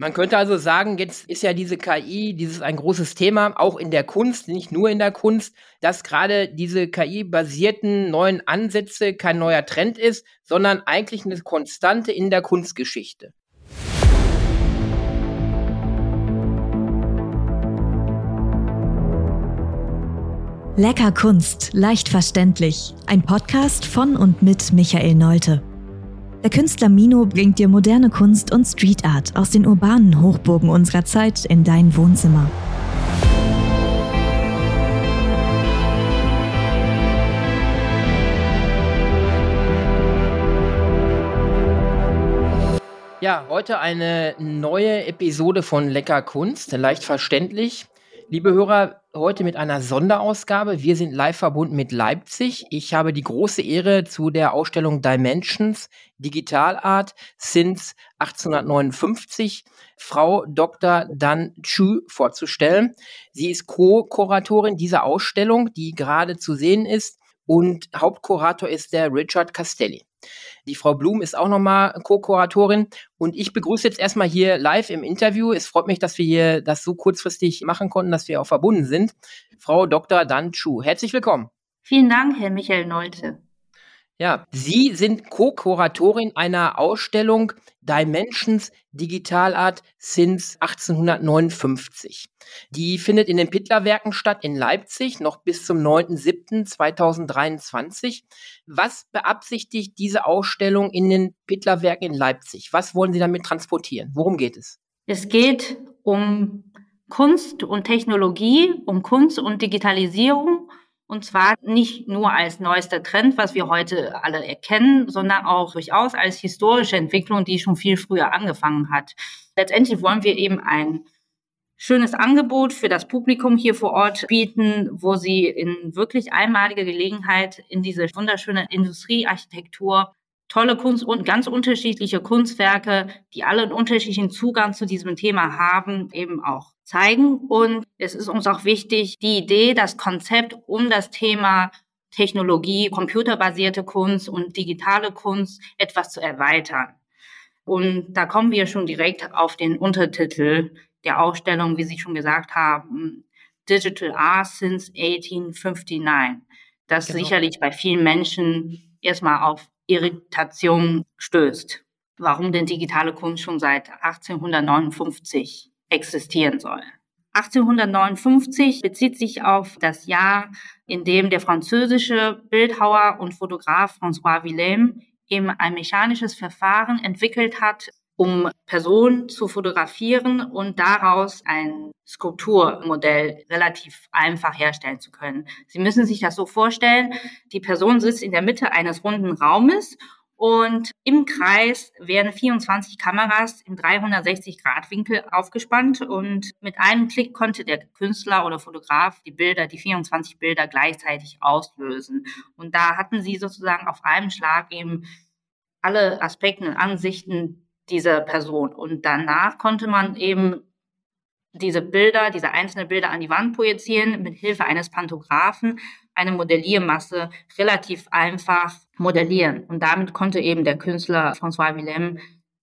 Man könnte also sagen, jetzt ist ja diese KI, dieses ein großes Thema, auch in der Kunst, nicht nur in der Kunst, dass gerade diese KI-basierten neuen Ansätze kein neuer Trend ist, sondern eigentlich eine Konstante in der Kunstgeschichte. Lecker Kunst, leicht verständlich. Ein Podcast von und mit Michael Neute. Der Künstler Mino bringt dir moderne Kunst und Street Art aus den urbanen Hochburgen unserer Zeit in dein Wohnzimmer. Ja, heute eine neue Episode von Lecker Kunst, leicht verständlich. Liebe Hörer, heute mit einer Sonderausgabe. Wir sind live verbunden mit Leipzig. Ich habe die große Ehre, zu der Ausstellung Dimensions Digitalart since 1859 Frau Dr. Dan Chu vorzustellen. Sie ist Co-Kuratorin dieser Ausstellung, die gerade zu sehen ist und Hauptkurator ist der Richard Castelli. Die Frau Blum ist auch nochmal Co-Kuratorin. Und ich begrüße jetzt erstmal hier live im Interview. Es freut mich, dass wir hier das so kurzfristig machen konnten, dass wir auch verbunden sind. Frau Dr. Dan Chu, herzlich willkommen. Vielen Dank, Herr Michael Neute. Ja, Sie sind Co-Kuratorin einer Ausstellung Dimensions Digital Art since 1859. Die findet in den Pittlerwerken statt in Leipzig noch bis zum 9.7.2023. Was beabsichtigt diese Ausstellung in den Pittlerwerken in Leipzig? Was wollen Sie damit transportieren? Worum geht es? Es geht um Kunst und Technologie, um Kunst und Digitalisierung und zwar nicht nur als neuester Trend, was wir heute alle erkennen, sondern auch durchaus als historische Entwicklung, die schon viel früher angefangen hat. Letztendlich wollen wir eben ein schönes Angebot für das Publikum hier vor Ort bieten, wo sie in wirklich einmaliger Gelegenheit in diese wunderschöne Industriearchitektur tolle Kunst und ganz unterschiedliche Kunstwerke, die alle einen unterschiedlichen Zugang zu diesem Thema haben, eben auch zeigen. Und es ist uns auch wichtig, die Idee, das Konzept um das Thema Technologie, computerbasierte Kunst und digitale Kunst etwas zu erweitern. Und da kommen wir schon direkt auf den Untertitel der Ausstellung, wie Sie schon gesagt haben, Digital Art since 1859. Das genau. sicherlich bei vielen Menschen erstmal auf Irritation stößt. Warum denn digitale Kunst schon seit 1859 existieren soll. 1859 bezieht sich auf das Jahr, in dem der französische Bildhauer und Fotograf François Villem eben ein mechanisches Verfahren entwickelt hat, um Personen zu fotografieren und daraus ein Skulpturmodell relativ einfach herstellen zu können. Sie müssen sich das so vorstellen, die Person sitzt in der Mitte eines runden Raumes und im Kreis werden 24 Kameras im 360-Grad-Winkel aufgespannt und mit einem Klick konnte der Künstler oder Fotograf die Bilder, die 24 Bilder gleichzeitig auslösen. Und da hatten sie sozusagen auf einem Schlag eben alle Aspekte und Ansichten dieser Person. Und danach konnte man eben diese Bilder, diese einzelnen Bilder an die Wand projizieren mit Hilfe eines Pantographen eine Modelliermasse relativ einfach modellieren. Und damit konnte eben der Künstler François Willem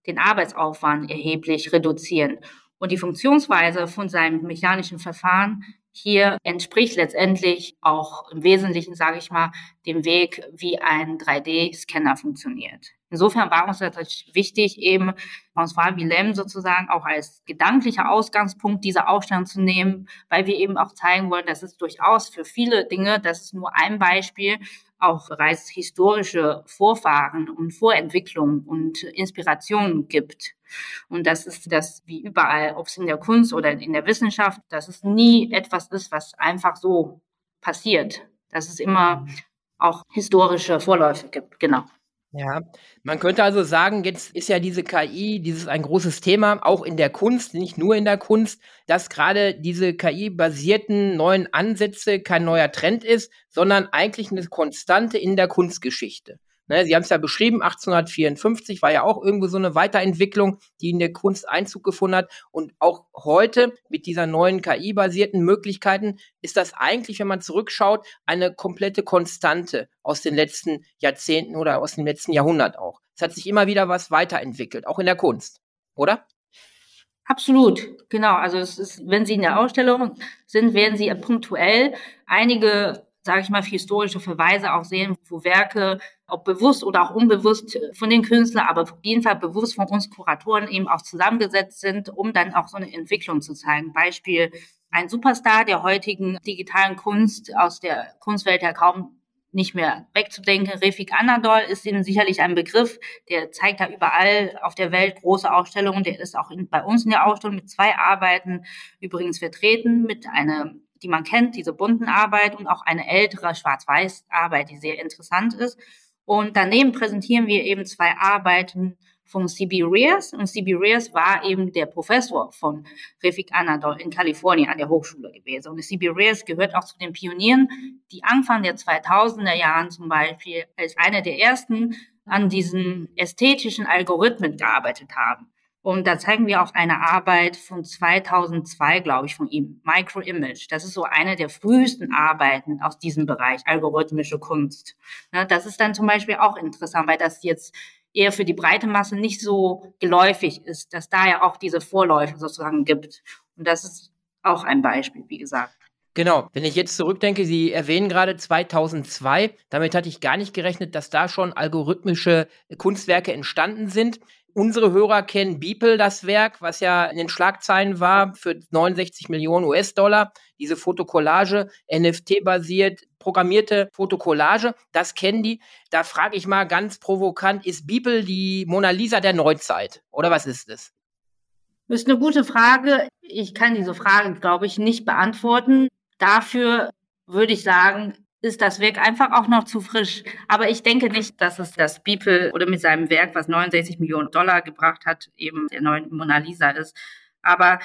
den Arbeitsaufwand erheblich reduzieren. Und die Funktionsweise von seinem mechanischen Verfahren hier entspricht letztendlich auch im Wesentlichen, sage ich mal, dem Weg, wie ein 3D-Scanner funktioniert. Insofern war uns natürlich wichtig, eben François Willem sozusagen auch als gedanklicher Ausgangspunkt dieser Ausstellung zu nehmen, weil wir eben auch zeigen wollen, dass es durchaus für viele Dinge, das ist nur ein Beispiel, auch bereits historische Vorfahren und Vorentwicklungen und Inspirationen gibt. Und das ist das wie überall, ob es in der Kunst oder in der Wissenschaft, dass es nie etwas ist, was einfach so passiert. Dass es immer auch historische Vorläufe gibt, genau. Ja, man könnte also sagen, jetzt ist ja diese KI, dieses ein großes Thema, auch in der Kunst, nicht nur in der Kunst, dass gerade diese KI-basierten neuen Ansätze kein neuer Trend ist, sondern eigentlich eine Konstante in der Kunstgeschichte. Ne, Sie haben es ja beschrieben, 1854 war ja auch irgendwo so eine Weiterentwicklung, die in der Kunst Einzug gefunden hat. Und auch heute mit dieser neuen KI-basierten Möglichkeiten ist das eigentlich, wenn man zurückschaut, eine komplette Konstante aus den letzten Jahrzehnten oder aus dem letzten Jahrhundert auch. Es hat sich immer wieder was weiterentwickelt, auch in der Kunst, oder? Absolut, genau. Also es ist, wenn Sie in der Ausstellung sind, werden Sie punktuell einige, sage ich mal, historische Verweise auch sehen, wo Werke, ob bewusst oder auch unbewusst von den Künstlern, aber auf jeden Fall bewusst von uns Kuratoren eben auch zusammengesetzt sind, um dann auch so eine Entwicklung zu zeigen. Beispiel ein Superstar der heutigen digitalen Kunst aus der Kunstwelt ja kaum nicht mehr wegzudenken. Refik Anadol ist Ihnen sicherlich ein Begriff. Der zeigt da überall auf der Welt große Ausstellungen. Der ist auch in, bei uns in der Ausstellung mit zwei Arbeiten übrigens vertreten, mit einer, die man kennt, diese bunten Arbeit und auch eine ältere schwarz-weiß Arbeit, die sehr interessant ist. Und daneben präsentieren wir eben zwei Arbeiten von C.B. Rears. Und C.B. Rears war eben der Professor von Refik Anadol in Kalifornien an der Hochschule gewesen. Und C.B. Rears gehört auch zu den Pionieren, die Anfang der 2000er Jahren zum Beispiel als einer der ersten an diesen ästhetischen Algorithmen gearbeitet haben. Und da zeigen wir auch eine Arbeit von 2002, glaube ich, von ihm, Microimage. Das ist so eine der frühesten Arbeiten aus diesem Bereich, algorithmische Kunst. Das ist dann zum Beispiel auch interessant, weil das jetzt eher für die breite Masse nicht so geläufig ist, dass da ja auch diese Vorläufe sozusagen gibt. Und das ist auch ein Beispiel, wie gesagt. Genau, wenn ich jetzt zurückdenke, Sie erwähnen gerade 2002, damit hatte ich gar nicht gerechnet, dass da schon algorithmische Kunstwerke entstanden sind. Unsere Hörer kennen Beeple, das Werk, was ja in den Schlagzeilen war, für 69 Millionen US-Dollar. Diese Fotokollage, NFT-basiert, programmierte Fotokollage, das kennen die. Da frage ich mal ganz provokant, ist Beeple die Mona Lisa der Neuzeit? Oder was ist es? Das ist eine gute Frage. Ich kann diese Frage, glaube ich, nicht beantworten. Dafür würde ich sagen, ist das Werk einfach auch noch zu frisch. Aber ich denke nicht, dass es das Beeple oder mit seinem Werk, was 69 Millionen Dollar gebracht hat, eben der neuen Mona Lisa ist. Aber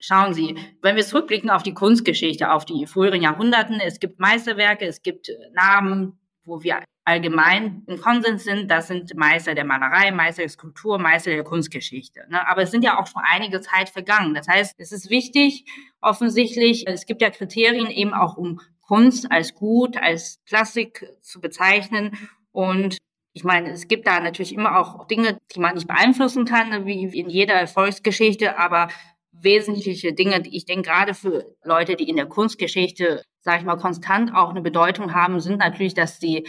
schauen Sie, wenn wir zurückblicken auf die Kunstgeschichte, auf die früheren Jahrhunderten, es gibt Meisterwerke, es gibt Namen, wo wir allgemein im Konsens sind, das sind Meister der Malerei, Meister der Skulptur, Meister der Kunstgeschichte. Ne? Aber es sind ja auch schon einige Zeit vergangen. Das heißt, es ist wichtig, offensichtlich, es gibt ja Kriterien eben auch, um Kunst als gut, als Klassik zu bezeichnen. Und ich meine, es gibt da natürlich immer auch Dinge, die man nicht beeinflussen kann, wie in jeder Erfolgsgeschichte, aber wesentliche Dinge, die ich denke, gerade für Leute, die in der Kunstgeschichte, sage ich mal, konstant auch eine Bedeutung haben, sind natürlich, dass sie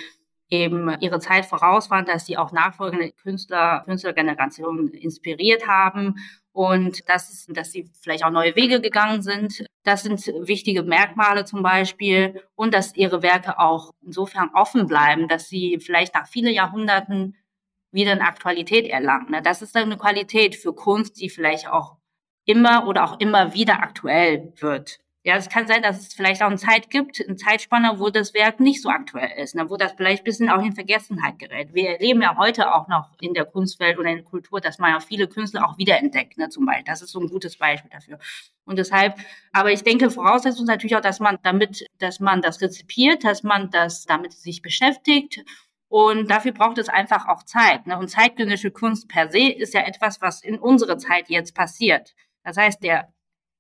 eben ihre Zeit voraus waren, dass sie auch nachfolgende Künstler, Künstlergenerationen inspiriert haben und das dass sie vielleicht auch neue Wege gegangen sind. Das sind wichtige Merkmale zum Beispiel und dass ihre Werke auch insofern offen bleiben, dass sie vielleicht nach vielen Jahrhunderten wieder eine Aktualität erlangen. Das ist eine Qualität für Kunst, die vielleicht auch immer oder auch immer wieder aktuell wird. Ja, es kann sein, dass es vielleicht auch eine Zeit gibt, eine Zeitspanne, wo das Werk nicht so aktuell ist, ne, wo das vielleicht ein bisschen auch in Vergessenheit gerät. Wir erleben ja heute auch noch in der Kunstwelt oder in der Kultur, dass man ja viele Künstler auch wiederentdeckt, ne, zum Beispiel. Das ist so ein gutes Beispiel dafür. Und deshalb, aber ich denke, Voraussetzung ist natürlich auch, dass man damit, dass man das rezipiert, dass man das damit sich beschäftigt und dafür braucht es einfach auch Zeit. Ne? Und zeitgenössische Kunst per se ist ja etwas, was in unserer Zeit jetzt passiert. Das heißt, der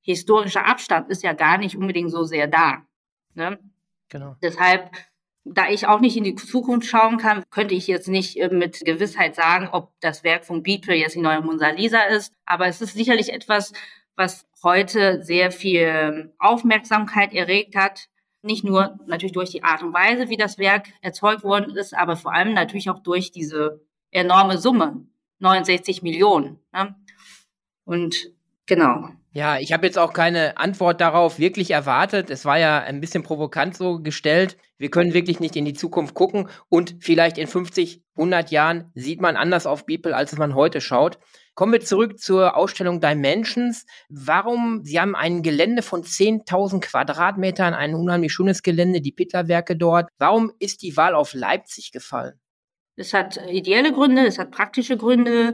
historischer Abstand ist ja gar nicht unbedingt so sehr da. Ne? Genau. Deshalb, da ich auch nicht in die Zukunft schauen kann, könnte ich jetzt nicht äh, mit Gewissheit sagen, ob das Werk von Beatle jetzt die neue Mona Lisa ist. Aber es ist sicherlich etwas, was heute sehr viel Aufmerksamkeit erregt hat. Nicht nur natürlich durch die Art und Weise, wie das Werk erzeugt worden ist, aber vor allem natürlich auch durch diese enorme Summe, 69 Millionen. Ne? Und genau. Ja, ich habe jetzt auch keine Antwort darauf wirklich erwartet. Es war ja ein bisschen provokant so gestellt. Wir können wirklich nicht in die Zukunft gucken und vielleicht in 50, 100 Jahren sieht man anders auf Beeple, als man heute schaut. Kommen wir zurück zur Ausstellung Dimensions. Warum? Sie haben ein Gelände von 10.000 Quadratmetern, ein unheimlich schönes Gelände, die Pittlerwerke dort. Warum ist die Wahl auf Leipzig gefallen? Es hat ideelle Gründe, es hat praktische Gründe.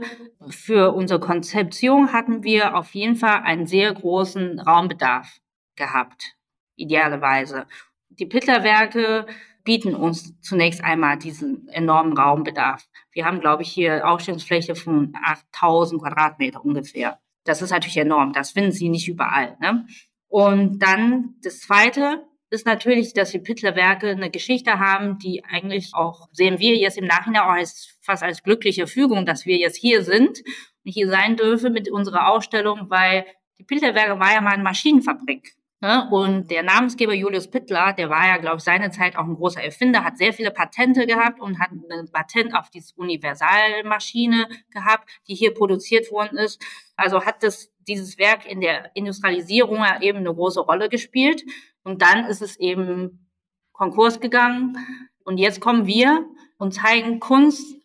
Für unsere Konzeption hatten wir auf jeden Fall einen sehr großen Raumbedarf gehabt, idealerweise. Die Pittlerwerke bieten uns zunächst einmal diesen enormen Raumbedarf. Wir haben, glaube ich, hier Ausstellungsfläche von 8000 Quadratmeter ungefähr. Das ist natürlich enorm. Das finden Sie nicht überall. Ne? Und dann das Zweite, ist natürlich, dass die Pittler-Werke eine Geschichte haben, die eigentlich auch, sehen wir jetzt im Nachhinein auch als, fast als glückliche Fügung, dass wir jetzt hier sind hier sein dürfe mit unserer Ausstellung, weil die Pilterwerke war ja mal eine Maschinenfabrik. Ne? Und der Namensgeber Julius Pittler, der war ja, glaube ich, seinerzeit auch ein großer Erfinder, hat sehr viele Patente gehabt und hat ein Patent auf diese Universalmaschine gehabt, die hier produziert worden ist. Also hat das, dieses Werk in der Industrialisierung ja eben eine große Rolle gespielt. Und dann ist es eben Konkurs gegangen. Und jetzt kommen wir und zeigen Kunst,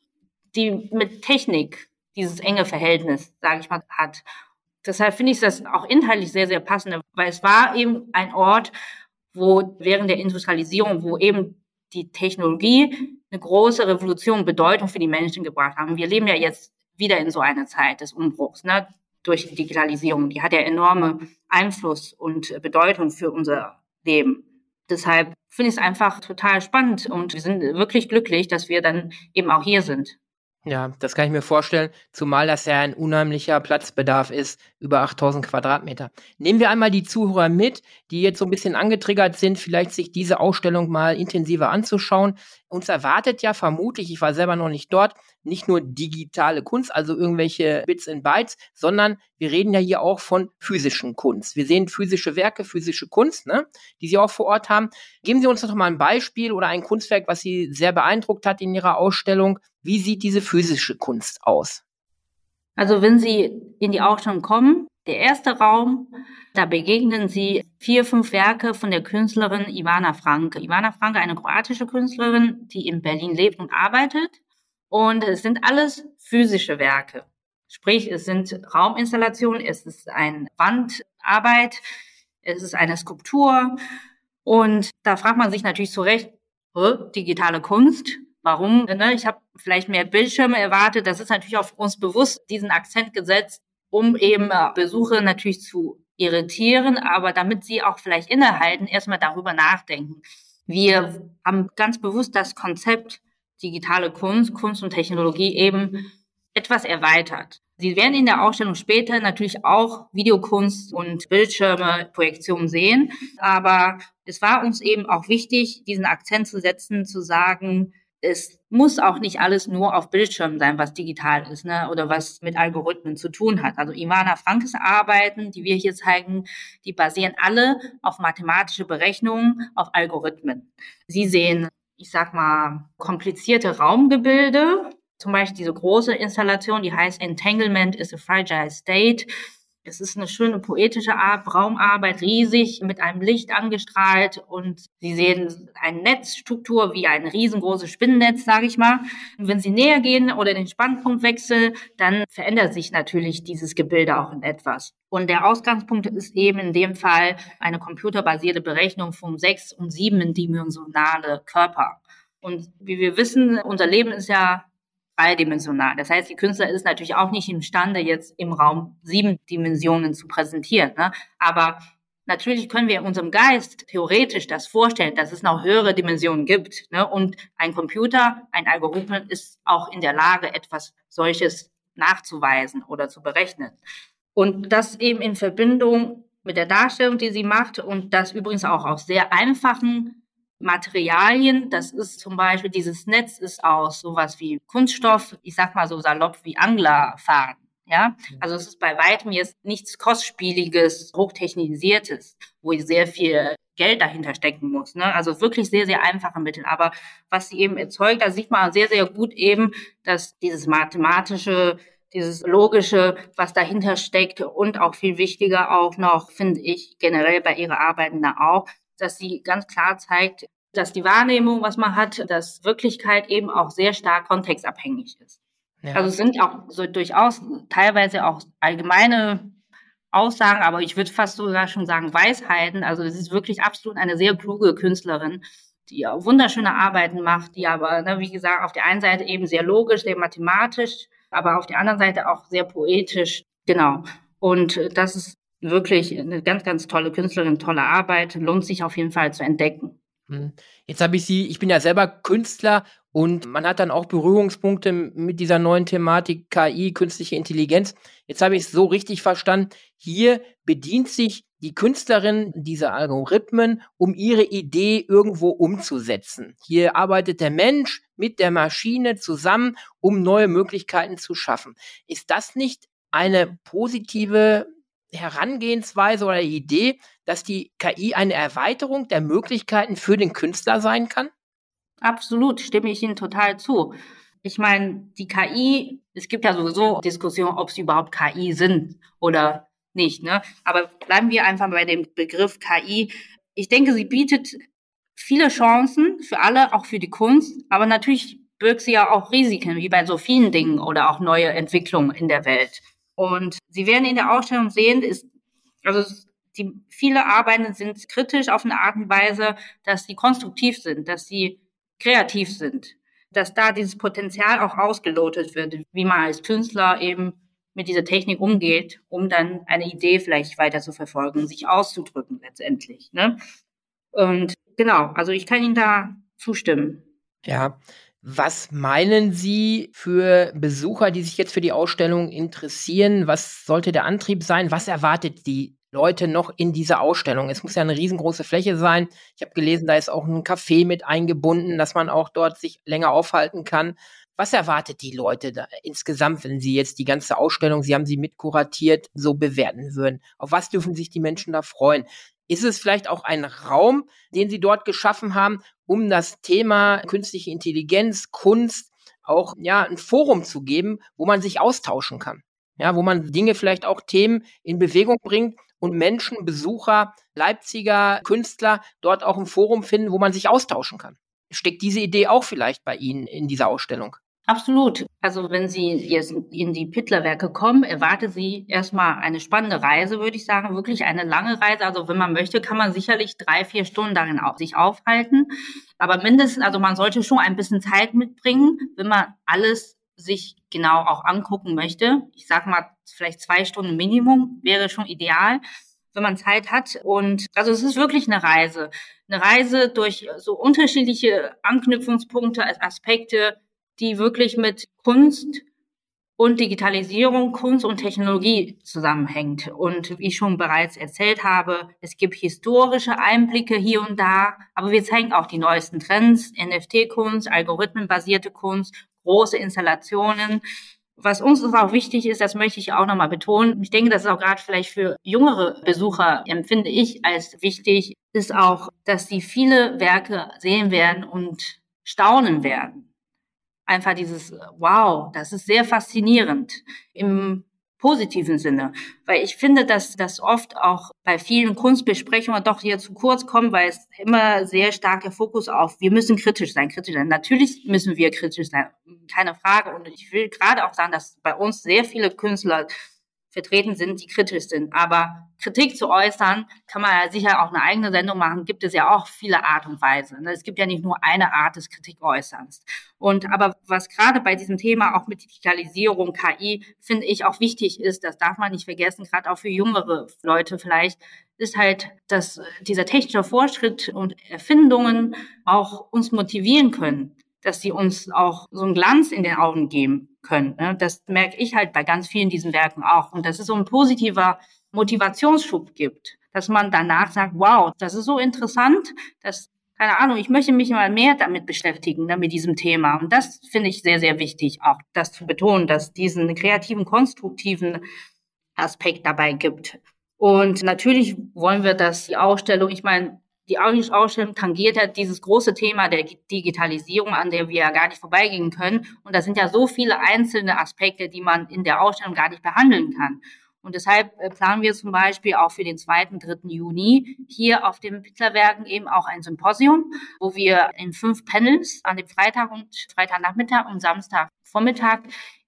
die mit Technik dieses enge Verhältnis, sage ich mal, hat. Deshalb finde ich das auch inhaltlich sehr, sehr passend, weil es war eben ein Ort, wo während der Industrialisierung, wo eben die Technologie eine große Revolution, Bedeutung für die Menschen gebracht haben. Wir leben ja jetzt wieder in so einer Zeit des Umbruchs, ne? Durch die Digitalisierung. Die hat ja enorme Einfluss und Bedeutung für unser Leben. Deshalb finde ich es einfach total spannend und wir sind wirklich glücklich, dass wir dann eben auch hier sind. Ja, das kann ich mir vorstellen, zumal das ja ein unheimlicher Platzbedarf ist, über 8000 Quadratmeter. Nehmen wir einmal die Zuhörer mit, die jetzt so ein bisschen angetriggert sind, vielleicht sich diese Ausstellung mal intensiver anzuschauen. Uns erwartet ja vermutlich, ich war selber noch nicht dort, nicht nur digitale Kunst, also irgendwelche Bits and Bytes, sondern wir reden ja hier auch von physischen Kunst. Wir sehen physische Werke, physische Kunst, ne, die Sie auch vor Ort haben. Geben Sie uns doch mal ein Beispiel oder ein Kunstwerk, was Sie sehr beeindruckt hat in Ihrer Ausstellung. Wie sieht diese physische Kunst aus? Also wenn Sie in die Ausstellung kommen, der erste Raum, da begegnen Sie vier, fünf Werke von der Künstlerin Ivana Franke. Ivana Franke, eine kroatische Künstlerin, die in Berlin lebt und arbeitet. Und es sind alles physische Werke. Sprich, es sind Rauminstallationen, es ist eine Wandarbeit, es ist eine Skulptur. Und da fragt man sich natürlich zu Recht, digitale Kunst, Warum? Ich habe vielleicht mehr Bildschirme erwartet. Das ist natürlich auf uns bewusst diesen Akzent gesetzt, um eben äh, Besucher natürlich zu irritieren, aber damit sie auch vielleicht innehalten, erstmal darüber nachdenken. Wir haben ganz bewusst das Konzept digitale Kunst, Kunst und Technologie eben etwas erweitert. Sie werden in der Ausstellung später natürlich auch Videokunst und Bildschirme, Projektionen sehen, aber es war uns eben auch wichtig, diesen Akzent zu setzen, zu sagen, es muss auch nicht alles nur auf Bildschirmen sein, was digital ist, ne, oder was mit Algorithmen zu tun hat. Also Ivana Frankes Arbeiten, die wir hier zeigen, die basieren alle auf mathematische Berechnungen, auf Algorithmen. Sie sehen, ich sag mal, komplizierte Raumgebilde, zum Beispiel diese große Installation, die heißt Entanglement is a Fragile State. Es ist eine schöne poetische Art, Raumarbeit, riesig, mit einem Licht angestrahlt und Sie sehen eine Netzstruktur wie ein riesengroßes Spinnennetz, sage ich mal. Und wenn Sie näher gehen oder den Spannpunkt wechseln, dann verändert sich natürlich dieses Gebilde auch in etwas. Und der Ausgangspunkt ist eben in dem Fall eine computerbasierte Berechnung von sechs- und siebendimensionale Körper. Und wie wir wissen, unser Leben ist ja dreidimensional. Das heißt, die Künstler ist natürlich auch nicht imstande, jetzt im Raum sieben Dimensionen zu präsentieren. Ne? Aber natürlich können wir in unserem Geist theoretisch das vorstellen, dass es noch höhere Dimensionen gibt. Ne? Und ein Computer, ein Algorithmus ist auch in der Lage, etwas solches nachzuweisen oder zu berechnen. Und das eben in Verbindung mit der Darstellung, die sie macht und das übrigens auch aus sehr einfachen Materialien. Das ist zum Beispiel, dieses Netz ist aus sowas wie Kunststoff, ich sag mal so salopp wie Anglerfaden. Ja, also es ist bei weitem jetzt nichts kostspieliges, hochtechnisiertes, wo sehr viel Geld dahinter stecken muss. Ne? Also wirklich sehr, sehr einfache Mittel. Aber was sie eben erzeugt, da sieht man sehr, sehr gut eben, dass dieses mathematische, dieses logische, was dahinter steckt und auch viel wichtiger auch noch, finde ich, generell bei ihrer Arbeiten da auch, dass sie ganz klar zeigt, dass die Wahrnehmung, was man hat, dass Wirklichkeit eben auch sehr stark kontextabhängig ist. Ja. Also es sind auch so durchaus teilweise auch allgemeine Aussagen, aber ich würde fast sogar schon sagen Weisheiten. Also es ist wirklich absolut eine sehr kluge Künstlerin, die wunderschöne Arbeiten macht, die aber, ne, wie gesagt, auf der einen Seite eben sehr logisch, sehr mathematisch, aber auf der anderen Seite auch sehr poetisch. Genau. Und das ist wirklich eine ganz, ganz tolle Künstlerin, tolle Arbeit, lohnt sich auf jeden Fall zu entdecken. Hm. Jetzt habe ich Sie, ich bin ja selber Künstler und man hat dann auch Berührungspunkte mit dieser neuen Thematik KI, künstliche Intelligenz. Jetzt habe ich es so richtig verstanden. Hier bedient sich die Künstlerin dieser Algorithmen, um ihre Idee irgendwo umzusetzen. Hier arbeitet der Mensch mit der Maschine zusammen, um neue Möglichkeiten zu schaffen. Ist das nicht eine positive Herangehensweise oder Idee, dass die KI eine Erweiterung der Möglichkeiten für den Künstler sein kann? Absolut, stimme ich Ihnen total zu. Ich meine, die KI, es gibt ja sowieso Diskussionen, ob sie überhaupt KI sind oder nicht. Ne? Aber bleiben wir einfach bei dem Begriff KI. Ich denke, sie bietet viele Chancen für alle, auch für die Kunst. Aber natürlich birgt sie ja auch Risiken, wie bei so vielen Dingen oder auch neue Entwicklungen in der Welt. Und Sie werden in der Ausstellung sehen, ist, also die, viele Arbeiten sind kritisch auf eine Art und Weise, dass sie konstruktiv sind, dass sie kreativ sind, dass da dieses Potenzial auch ausgelotet wird, wie man als Künstler eben mit dieser Technik umgeht, um dann eine Idee vielleicht weiter zu verfolgen, sich auszudrücken letztendlich. Ne? Und genau, also ich kann Ihnen da zustimmen. Ja, was meinen Sie für Besucher, die sich jetzt für die Ausstellung interessieren? Was sollte der Antrieb sein? Was erwartet die Leute noch in dieser Ausstellung? Es muss ja eine riesengroße Fläche sein. Ich habe gelesen, da ist auch ein Café mit eingebunden, dass man auch dort sich länger aufhalten kann. Was erwartet die Leute da insgesamt, wenn Sie jetzt die ganze Ausstellung, Sie haben sie mitkuratiert, so bewerten würden? Auf was dürfen sich die Menschen da freuen? Ist es vielleicht auch ein Raum, den Sie dort geschaffen haben, um das Thema künstliche Intelligenz, Kunst auch ja ein Forum zu geben, wo man sich austauschen kann? Ja, wo man Dinge vielleicht auch Themen in Bewegung bringt und Menschen, Besucher, Leipziger Künstler dort auch ein Forum finden, wo man sich austauschen kann. Steckt diese Idee auch vielleicht bei Ihnen in dieser Ausstellung? Absolut. Also wenn Sie jetzt in die Pittlerwerke kommen, erwartet Sie erstmal eine spannende Reise, würde ich sagen, wirklich eine lange Reise. Also wenn man möchte, kann man sicherlich drei, vier Stunden darin auch sich aufhalten. Aber mindestens, also man sollte schon ein bisschen Zeit mitbringen, wenn man alles sich genau auch angucken möchte. Ich sag mal, vielleicht zwei Stunden Minimum wäre schon ideal, wenn man Zeit hat. Und also es ist wirklich eine Reise. Eine Reise durch so unterschiedliche Anknüpfungspunkte, Aspekte, die wirklich mit Kunst und Digitalisierung, Kunst und Technologie zusammenhängt. Und wie ich schon bereits erzählt habe, es gibt historische Einblicke hier und da, aber wir zeigen auch die neuesten Trends, NFT-Kunst, algorithmenbasierte Kunst, große Installationen. Was uns auch wichtig ist, das möchte ich auch nochmal betonen. Ich denke, das ist auch gerade vielleicht für jüngere Besucher, empfinde ich als wichtig, ist auch, dass sie viele Werke sehen werden und staunen werden einfach dieses Wow, das ist sehr faszinierend im positiven Sinne, weil ich finde, dass das oft auch bei vielen Kunstbesprechungen doch hier zu kurz kommt, weil es immer sehr stark der Fokus auf, wir müssen kritisch sein, kritisch sein. Natürlich müssen wir kritisch sein, keine Frage. Und ich will gerade auch sagen, dass bei uns sehr viele Künstler vertreten sind, die kritisch sind. Aber Kritik zu äußern, kann man ja sicher auch eine eigene Sendung machen, gibt es ja auch viele Art und Weise. Ne? Es gibt ja nicht nur eine Art des Kritikäußerns. Und aber was gerade bei diesem Thema auch mit Digitalisierung, KI, finde ich auch wichtig ist, das darf man nicht vergessen, gerade auch für jüngere Leute vielleicht, ist halt, dass dieser technische Fortschritt und Erfindungen auch uns motivieren können dass sie uns auch so einen Glanz in den Augen geben können. Ne? Das merke ich halt bei ganz vielen diesen Werken auch. Und dass es so ein positiver Motivationsschub gibt, dass man danach sagt, wow, das ist so interessant, dass keine Ahnung, ich möchte mich mal mehr damit beschäftigen, ne, mit diesem Thema. Und das finde ich sehr, sehr wichtig, auch das zu betonen, dass diesen kreativen, konstruktiven Aspekt dabei gibt. Und natürlich wollen wir, dass die Ausstellung, ich meine, die Ausstellung tangiert ja dieses große Thema der Digitalisierung, an der wir ja gar nicht vorbeigehen können. Und da sind ja so viele einzelne Aspekte, die man in der Ausstellung gar nicht behandeln kann. Und deshalb äh, planen wir zum Beispiel auch für den 2. 3. Juni hier auf dem Pittlerwerken eben auch ein Symposium, wo wir in fünf Panels an dem Freitag und Freitagnachmittag und Samstagvormittag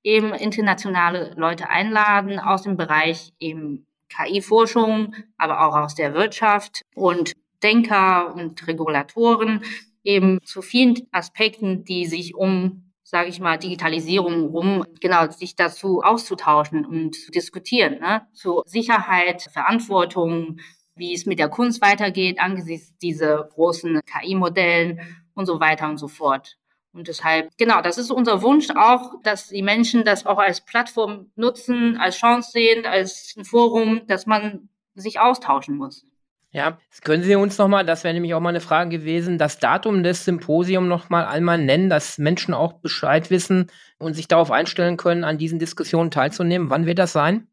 eben internationale Leute einladen aus dem Bereich eben KI-Forschung, aber auch aus der Wirtschaft und Denker und Regulatoren eben zu vielen Aspekten, die sich um sage ich mal, Digitalisierung rum, genau, sich dazu auszutauschen und zu diskutieren, ne? zu Sicherheit, Verantwortung, wie es mit der Kunst weitergeht angesichts dieser großen KI-Modellen und so weiter und so fort. Und deshalb, genau, das ist unser Wunsch auch, dass die Menschen das auch als Plattform nutzen, als Chance sehen, als ein Forum, dass man sich austauschen muss. Ja, können Sie uns nochmal, das wäre nämlich auch mal eine Frage gewesen, das Datum des Symposiums nochmal einmal nennen, dass Menschen auch Bescheid wissen und sich darauf einstellen können, an diesen Diskussionen teilzunehmen. Wann wird das sein?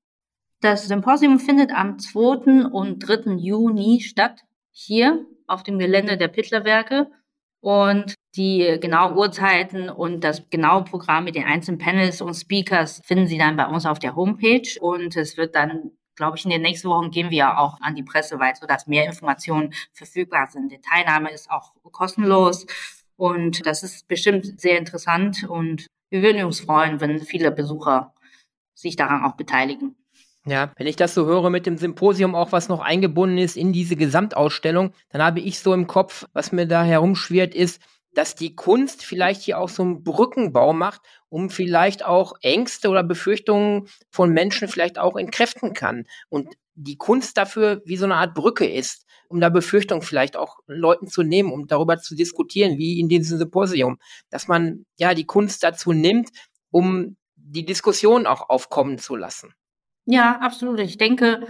Das Symposium findet am 2. und 3. Juni statt, hier auf dem Gelände der Pittlerwerke. Und die genauen Uhrzeiten und das genaue Programm mit den einzelnen Panels und Speakers finden Sie dann bei uns auf der Homepage. Und es wird dann glaube ich, in den nächsten Wochen gehen wir auch an die Presse weit, sodass mehr Informationen verfügbar sind. Die Teilnahme ist auch kostenlos und das ist bestimmt sehr interessant und wir würden uns freuen, wenn viele Besucher sich daran auch beteiligen. Ja, wenn ich das so höre mit dem Symposium auch, was noch eingebunden ist in diese Gesamtausstellung, dann habe ich so im Kopf, was mir da herumschwirrt, ist, dass die Kunst vielleicht hier auch so einen Brückenbau macht, um vielleicht auch Ängste oder Befürchtungen von Menschen vielleicht auch entkräften kann. Und die Kunst dafür wie so eine Art Brücke ist, um da Befürchtungen vielleicht auch Leuten zu nehmen, um darüber zu diskutieren, wie in diesem Symposium, dass man ja die Kunst dazu nimmt, um die Diskussion auch aufkommen zu lassen. Ja, absolut. Ich denke,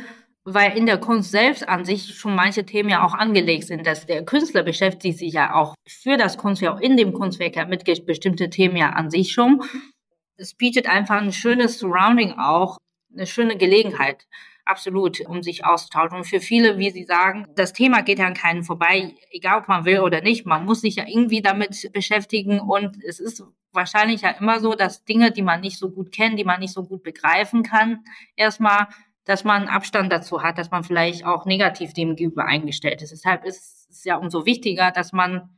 weil in der Kunst selbst an sich schon manche Themen ja auch angelegt sind, dass der Künstler beschäftigt sich ja auch für das Kunstwerk, in dem Kunstwerk ja mit bestimmte Themen ja an sich schon. Es bietet einfach ein schönes Surrounding auch, eine schöne Gelegenheit, absolut, um sich auszutauschen. Und für viele, wie Sie sagen, das Thema geht ja an keinen vorbei, egal ob man will oder nicht. Man muss sich ja irgendwie damit beschäftigen und es ist wahrscheinlich ja immer so, dass Dinge, die man nicht so gut kennt, die man nicht so gut begreifen kann, erstmal dass man Abstand dazu hat, dass man vielleicht auch negativ dem gegenüber eingestellt ist. Deshalb ist es ja umso wichtiger, dass man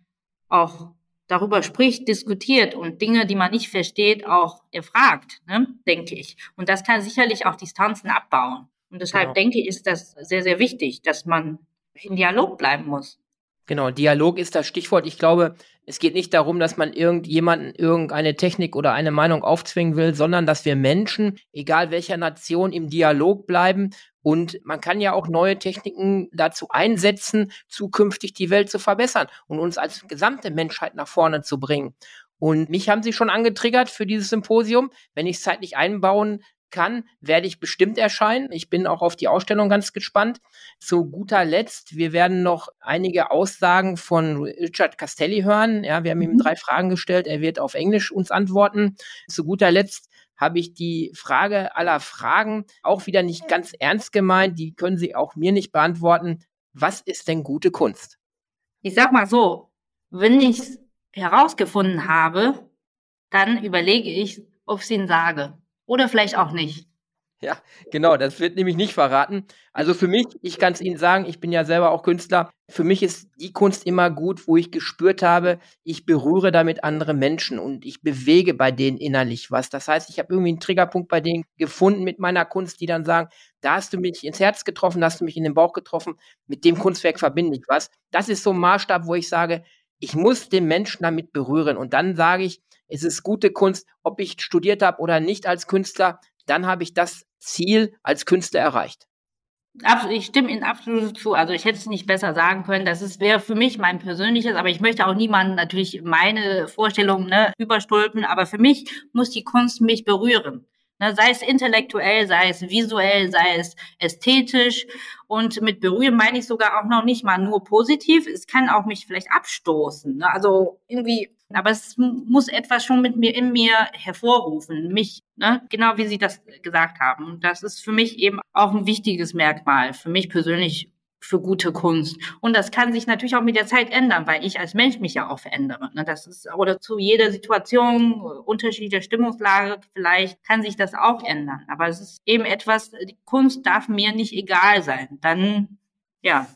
auch darüber spricht, diskutiert und Dinge, die man nicht versteht, auch erfragt, ne, denke ich. Und das kann sicherlich auch Distanzen abbauen. Und deshalb genau. denke ich, ist das sehr, sehr wichtig, dass man in Dialog bleiben muss. Genau, Dialog ist das Stichwort. Ich glaube, es geht nicht darum, dass man irgendjemanden irgendeine Technik oder eine Meinung aufzwingen will, sondern dass wir Menschen, egal welcher Nation, im Dialog bleiben. Und man kann ja auch neue Techniken dazu einsetzen, zukünftig die Welt zu verbessern und uns als gesamte Menschheit nach vorne zu bringen. Und mich haben Sie schon angetriggert für dieses Symposium. Wenn ich es zeitlich einbauen kann, werde ich bestimmt erscheinen. Ich bin auch auf die Ausstellung ganz gespannt. Zu guter Letzt, wir werden noch einige Aussagen von Richard Castelli hören. Ja, wir haben ihm mhm. drei Fragen gestellt. Er wird auf Englisch uns antworten. Zu guter Letzt habe ich die Frage aller Fragen auch wieder nicht ganz ernst gemeint. Die können Sie auch mir nicht beantworten. Was ist denn gute Kunst? Ich sag mal so, wenn ich es herausgefunden habe, dann überlege ich, ob ich es Ihnen sage. Oder vielleicht auch nicht. Ja, genau, das wird nämlich nicht verraten. Also für mich, ich kann es Ihnen sagen, ich bin ja selber auch Künstler, für mich ist die Kunst immer gut, wo ich gespürt habe, ich berühre damit andere Menschen und ich bewege bei denen innerlich was. Das heißt, ich habe irgendwie einen Triggerpunkt bei denen gefunden mit meiner Kunst, die dann sagen, da hast du mich ins Herz getroffen, da hast du mich in den Bauch getroffen, mit dem Kunstwerk verbinde ich was. Das ist so ein Maßstab, wo ich sage, ich muss den Menschen damit berühren und dann sage ich, es ist gute Kunst, ob ich studiert habe oder nicht als Künstler, dann habe ich das Ziel als Künstler erreicht. Ich stimme Ihnen absolut zu. Also ich hätte es nicht besser sagen können. Das wäre für mich mein persönliches, aber ich möchte auch niemanden natürlich meine Vorstellungen ne, überstülpen. Aber für mich muss die Kunst mich berühren. Ne, sei es intellektuell, sei es visuell, sei es ästhetisch. Und mit berühren meine ich sogar auch noch nicht mal nur positiv. Es kann auch mich vielleicht abstoßen. Ne? Also irgendwie aber es muss etwas schon mit mir in mir hervorrufen, mich, ne? genau wie Sie das gesagt haben. Und das ist für mich eben auch ein wichtiges Merkmal, für mich persönlich für gute Kunst. Und das kann sich natürlich auch mit der Zeit ändern, weil ich als Mensch mich ja auch verändere. Ne? Das ist, oder zu jeder Situation, unterschiedlicher Stimmungslage, vielleicht kann sich das auch ändern. Aber es ist eben etwas, die Kunst darf mir nicht egal sein. Dann, ja.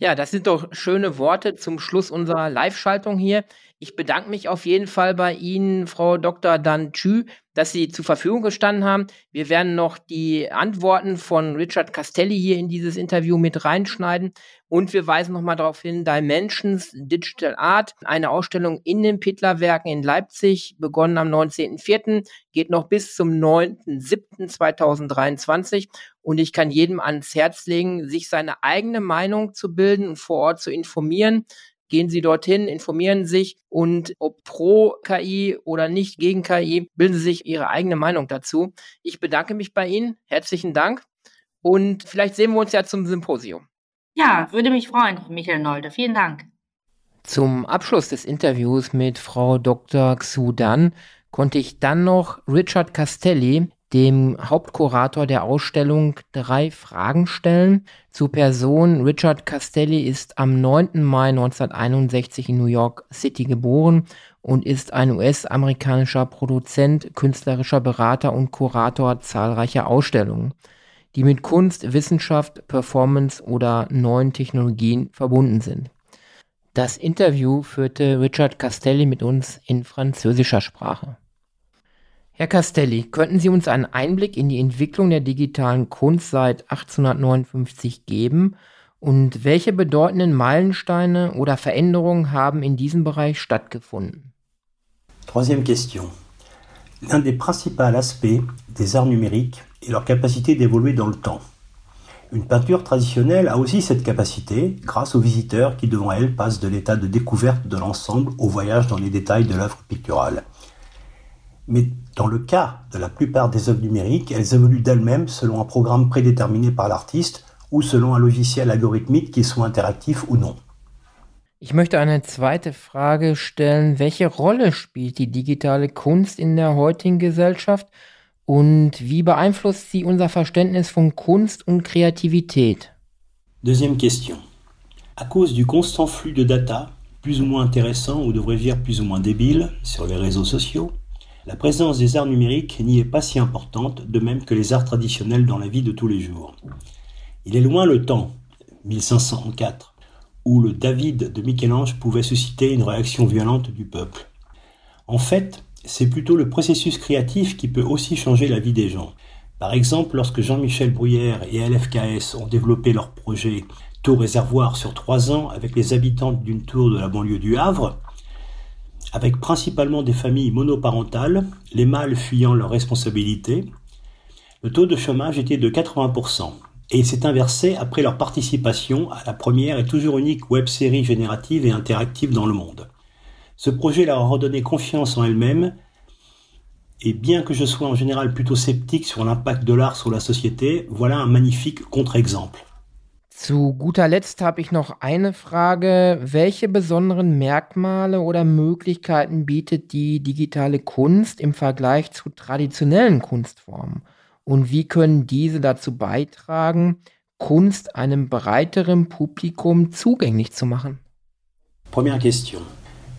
Ja, das sind doch schöne Worte zum Schluss unserer Live-Schaltung hier. Ich bedanke mich auf jeden Fall bei Ihnen, Frau Dr. Dan Chü, dass Sie zur Verfügung gestanden haben. Wir werden noch die Antworten von Richard Castelli hier in dieses Interview mit reinschneiden. Und wir weisen nochmal darauf hin, Dimensions Digital Art, eine Ausstellung in den Pittlerwerken in Leipzig, begonnen am 19.04., geht noch bis zum 9.07.2023. Und ich kann jedem ans Herz legen, sich seine eigene Meinung zu bilden und vor Ort zu informieren. Gehen Sie dorthin, informieren sich und ob pro KI oder nicht gegen KI, bilden Sie sich Ihre eigene Meinung dazu. Ich bedanke mich bei Ihnen. Herzlichen Dank. Und vielleicht sehen wir uns ja zum Symposium. Ja, würde mich freuen, Michael Nolde. Vielen Dank. Zum Abschluss des Interviews mit Frau Dr. Xudan konnte ich dann noch Richard Castelli, dem Hauptkurator der Ausstellung, drei Fragen stellen. Zu Person Richard Castelli ist am 9. Mai 1961 in New York City geboren und ist ein US-amerikanischer Produzent, künstlerischer Berater und Kurator zahlreicher Ausstellungen, die mit Kunst, Wissenschaft, Performance oder neuen Technologien verbunden sind. Das Interview führte Richard Castelli mit uns in französischer Sprache. Herr Castelli, könnten Sie uns einen Einblick in die Entwicklung der digitalen Kunst seit 1859 geben und welche bedeutenden Meilensteine oder Veränderungen haben in diesem Bereich stattgefunden? Troisième question. L'un des principaux aspects des arts numériques est leur capacité d'évoluer dans le temps. Une peinture traditionnelle a aussi cette capacité grâce aux visiteurs qui devant elle passent de l'état de découverte de l'ensemble au voyage dans les détails de l'œuvre picturale. Mais dans le cas de la plupart des œuvres numériques, elles évoluent d'elles-mêmes selon un programme prédéterminé par l'artiste ou selon un logiciel algorithmique qui soit interactif ou non. Ich möchte eine zweite Frage stellen. Welche Rolle spielt die digitale Kunst in der heutigen Gesellschaft und wie beeinflusst sie unser Verständnis von Kunst und Kreativität? Deuxième question. À cause du constant flux de data, plus ou moins intéressant ou devrait dire plus ou moins débile, sur les réseaux sociaux, la présence des arts numériques n'y est pas si importante, de même que les arts traditionnels dans la vie de tous les jours. Il est loin le temps, 1504, où le David de Michel-Ange pouvait susciter une réaction violente du peuple. En fait, c'est plutôt le processus créatif qui peut aussi changer la vie des gens. Par exemple, lorsque Jean-Michel Bruyère et LFKS ont développé leur projet Tour Réservoir sur trois ans avec les habitants d'une tour de la banlieue du Havre, avec principalement des familles monoparentales, les mâles fuyant leurs responsabilités, le taux de chômage était de 80%, et il s'est inversé après leur participation à la première et toujours unique web série générative et interactive dans le monde. Ce projet leur a redonné confiance en elles-mêmes, et bien que je sois en général plutôt sceptique sur l'impact de l'art sur la société, voilà un magnifique contre-exemple. Zu guter Letzt habe ich noch eine Frage. Welche besonderen Merkmale oder Möglichkeiten bietet die digitale Kunst im Vergleich zu traditionellen Kunstformen? Und wie können diese dazu beitragen, Kunst einem breiteren Publikum zugänglich zu machen? Première question.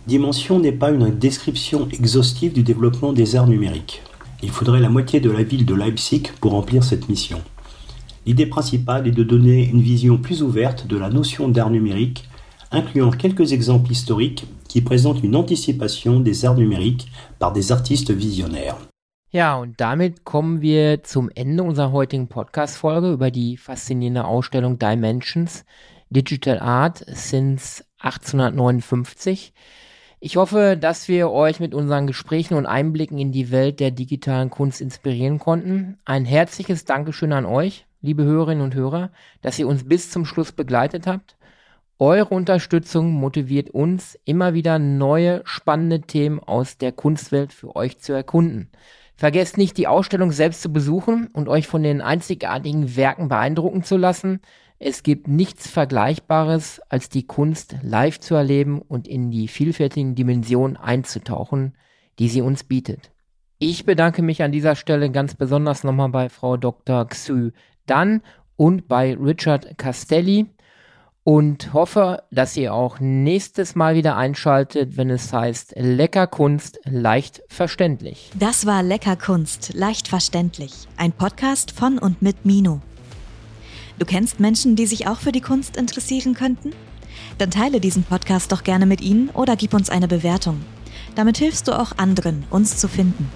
Dimension n'est pas une description exhaustive du développement des arts numériques. Il faudrait la moitié de la ville de Leipzig pour remplir cette mission. L'idée principale est de donner une vision plus ouverte de la notion d'art numérique, incluant quelques exemples historiques qui présentent une anticipation des arts numériques par des artistes visionnaires. Ja, und damit kommen wir zum Ende unserer heutigen Podcast-Folge über die faszinierende Ausstellung Dimensions Digital Art since 1859. Ich hoffe, dass wir euch mit unseren Gesprächen und Einblicken in die Welt der digitalen Kunst inspirieren konnten. Ein herzliches Dankeschön an euch, liebe Hörerinnen und Hörer, dass ihr uns bis zum Schluss begleitet habt. Eure Unterstützung motiviert uns, immer wieder neue, spannende Themen aus der Kunstwelt für euch zu erkunden. Vergesst nicht, die Ausstellung selbst zu besuchen und euch von den einzigartigen Werken beeindrucken zu lassen. Es gibt nichts Vergleichbares, als die Kunst live zu erleben und in die vielfältigen Dimensionen einzutauchen, die sie uns bietet. Ich bedanke mich an dieser Stelle ganz besonders nochmal bei Frau Dr. Xu Dan und bei Richard Castelli und hoffe, dass ihr auch nächstes Mal wieder einschaltet, wenn es heißt Lecker Kunst leicht verständlich. Das war Lecker Kunst leicht verständlich, ein Podcast von und mit Mino. Du kennst Menschen, die sich auch für die Kunst interessieren könnten? Dann teile diesen Podcast doch gerne mit ihnen oder gib uns eine Bewertung. Damit hilfst du auch anderen, uns zu finden.